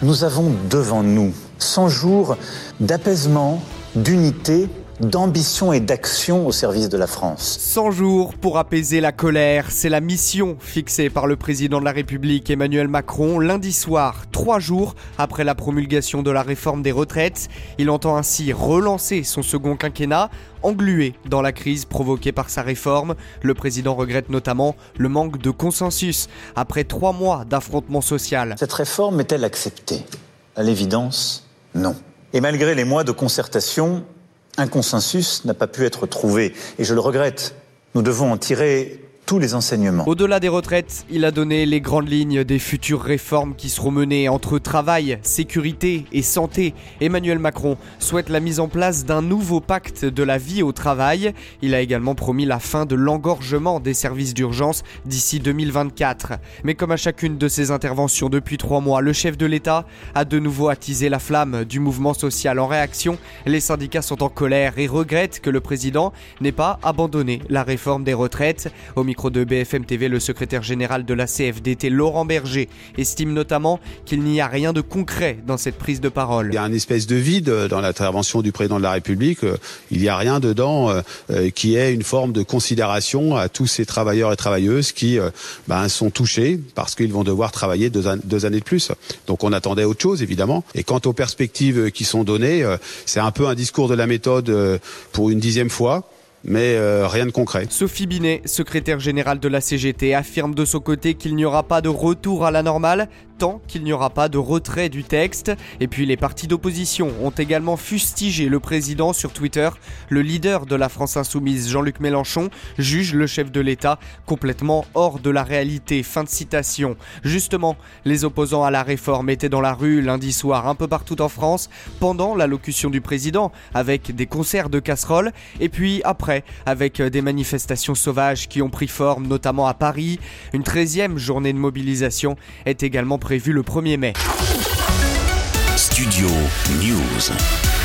Nous avons devant nous 100 jours d'apaisement, d'unité d'ambition et d'action au service de la France. 100 jours pour apaiser la colère, c'est la mission fixée par le président de la République Emmanuel Macron lundi soir, trois jours après la promulgation de la réforme des retraites. Il entend ainsi relancer son second quinquennat, englué dans la crise provoquée par sa réforme. Le président regrette notamment le manque de consensus après trois mois d'affrontement social. Cette réforme est-elle acceptée? À l'évidence, non. Et malgré les mois de concertation, un consensus n'a pas pu être trouvé. Et je le regrette. Nous devons en tirer les enseignements. Au-delà des retraites, il a donné les grandes lignes des futures réformes qui seront menées entre travail, sécurité et santé. Emmanuel Macron souhaite la mise en place d'un nouveau pacte de la vie au travail. Il a également promis la fin de l'engorgement des services d'urgence d'ici 2024. Mais comme à chacune de ses interventions depuis trois mois, le chef de l'État a de nouveau attisé la flamme du mouvement social. En réaction, les syndicats sont en colère et regrettent que le président n'ait pas abandonné la réforme des retraites. Au de BFM TV, le secrétaire général de la CFDT, Laurent Berger, estime notamment qu'il n'y a rien de concret dans cette prise de parole. Il y a un espèce de vide dans l'intervention du président de la République. Il n'y a rien dedans euh, euh, qui ait une forme de considération à tous ces travailleurs et travailleuses qui euh, ben, sont touchés parce qu'ils vont devoir travailler deux, deux, années de plus. Donc on attendait autre chose, évidemment. Et quant aux perspectives qui sont données, c'est un peu un discours de la méthode pour une dixième fois mais euh, rien de concret. Sophie Binet, secrétaire générale de la CGT, affirme de son côté qu'il n'y aura pas de retour à la normale tant qu'il n'y aura pas de retrait du texte. Et puis les partis d'opposition ont également fustigé le président sur Twitter. Le leader de la France insoumise, Jean-Luc Mélenchon, juge le chef de l'État complètement hors de la réalité. Fin de citation. Justement, les opposants à la réforme étaient dans la rue lundi soir un peu partout en France pendant l'allocution du président avec des concerts de casseroles et puis après avec des manifestations sauvages qui ont pris forme notamment à Paris. Une 13e journée de mobilisation est également prévue le 1er mai. Studio News.